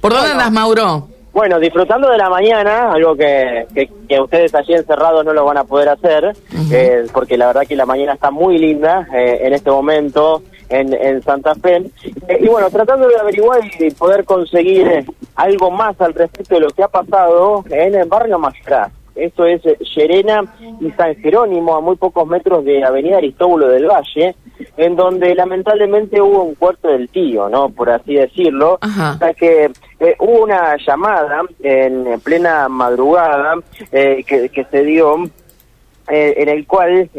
¿Por dónde andas, Mauro? Bueno, disfrutando de la mañana, algo que, que, ustedes allí encerrados no lo van a poder hacer, eh, porque la verdad que la mañana está muy linda eh, en este momento en, en Santa Fe. Eh, y bueno, tratando de averiguar y poder conseguir algo más al respecto de lo que ha pasado en el barrio Mayoraz. Esto es Llerena y San Jerónimo, a muy pocos metros de Avenida Aristóbulo del Valle, en donde lamentablemente hubo un cuarto del tío, ¿no? Por así decirlo. O sea que eh, hubo una llamada en plena madrugada eh, que, que, se dio eh, en el cual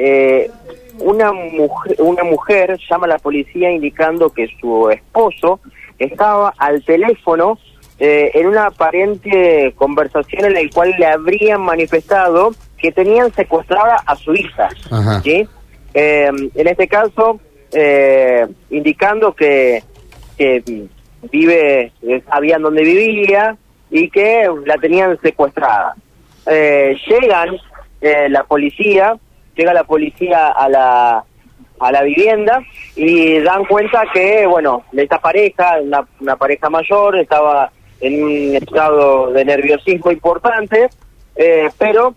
una mujer, una mujer llama a la policía indicando que su esposo estaba al teléfono eh, en una aparente conversación en la cual le habrían manifestado que tenían secuestrada a su hija. ¿sí? Eh, en este caso, eh, indicando que, que vive, sabían dónde vivía y que la tenían secuestrada. llegan la policía, llega la policía a la a la vivienda y dan cuenta que, bueno, esta pareja, una, una pareja mayor, estaba en un estado de nerviosismo importante, eh, pero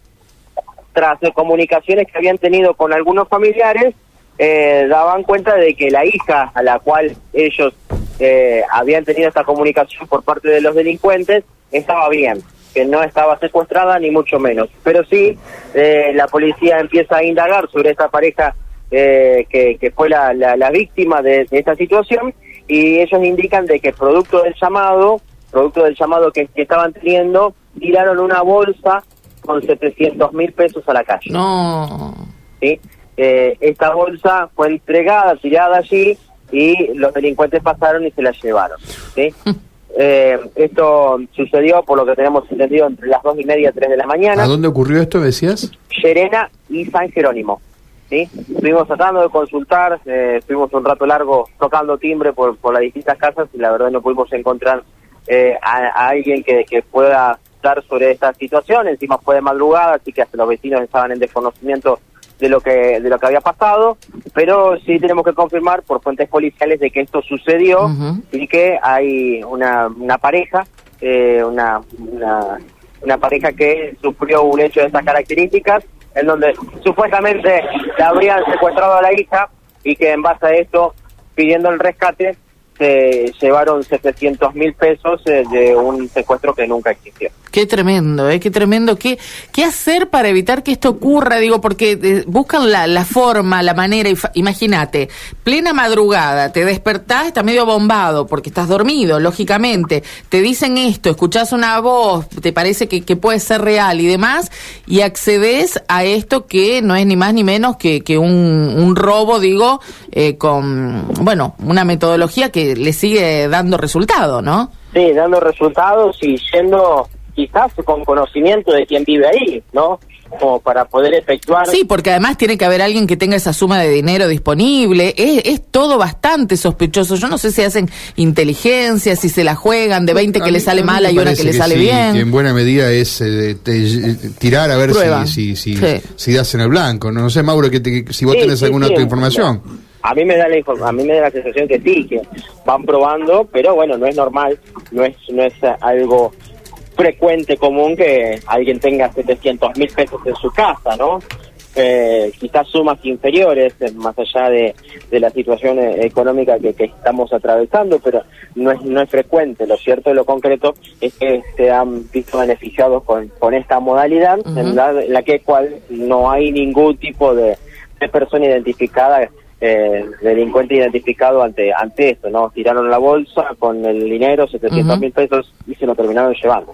tras comunicaciones que habían tenido con algunos familiares, eh, daban cuenta de que la hija a la cual ellos eh, habían tenido esta comunicación por parte de los delincuentes estaba bien, que no estaba secuestrada ni mucho menos. Pero sí, la policía empieza a indagar sobre esta pareja que, que, fue la, la, víctima de, de, esta situación y ellos indican de que producto del llamado producto del llamado que, estaban teniendo, tiraron una bolsa con 700 mil pesos a la calle. No. ¿Sí? Eh, esta bolsa fue entregada, tirada allí, y los delincuentes pasaron y se la llevaron. ¿sí? eh, esto sucedió, por lo que tenemos entendido, entre las dos y media, tres de la mañana. ¿A dónde ocurrió esto, decías? Serena y San Jerónimo. ¿sí? Estuvimos tratando de consultar, eh, estuvimos un rato largo tocando timbre por, por las distintas casas y la verdad no pudimos encontrar eh, a, alguien que, que pueda dar sobre esta situación, encima fue de madrugada, así que hasta los vecinos estaban en desconocimiento de lo que de lo que había pasado, pero sí tenemos que confirmar por fuentes policiales de que esto sucedió y que hay una, una pareja, eh, una, una, una pareja que sufrió un hecho de estas características, en donde supuestamente le habrían secuestrado a la hija y que en base a esto, pidiendo el rescate, se llevaron 700 mil pesos eh, de un secuestro que nunca existió. Qué tremendo, ¿eh? Qué tremendo. ¿Qué, qué hacer para evitar que esto ocurra? Digo, porque eh, buscan la, la, forma, la manera. Imagínate, plena madrugada, te despertás, está medio bombado porque estás dormido, lógicamente. Te dicen esto, escuchás una voz, te parece que, que puede ser real y demás, y accedes a esto que no es ni más ni menos que, que un, un robo, digo, eh, con, bueno, una metodología que le sigue dando resultado, ¿no? Sí, dando resultados y siendo quizás con conocimiento de quien vive ahí, ¿no? Como para poder efectuar... Sí, porque además tiene que haber alguien que tenga esa suma de dinero disponible. Es, es todo bastante sospechoso. Yo no sé si hacen inteligencia, si se la juegan, de 20 que le sale mala y una que, le sale bien. en buena medida es eh, tirar a ver si, si, si, das en el blanco. No, sé, Mauro, que si vos tenés alguna otra información. A mí me da la a mí me da la sensación que sí, que van probando, pero bueno, no es normal, no es no es algo frecuente, común que alguien tenga 700 mil pesos en su casa, ¿no? Eh, quizás sumas inferiores, eh, más allá de, de la situación eh, económica que, que, estamos atravesando, pero no es, no es frecuente. Lo cierto y lo concreto es que se han visto beneficiados con, con esta modalidad, en, la, que cual no hay ningún tipo de, de persona identificada eh, delincuente identificado ante ante esto, ¿no? Tiraron la bolsa con el dinero, 700 mil pesos, y se lo terminaron llevando,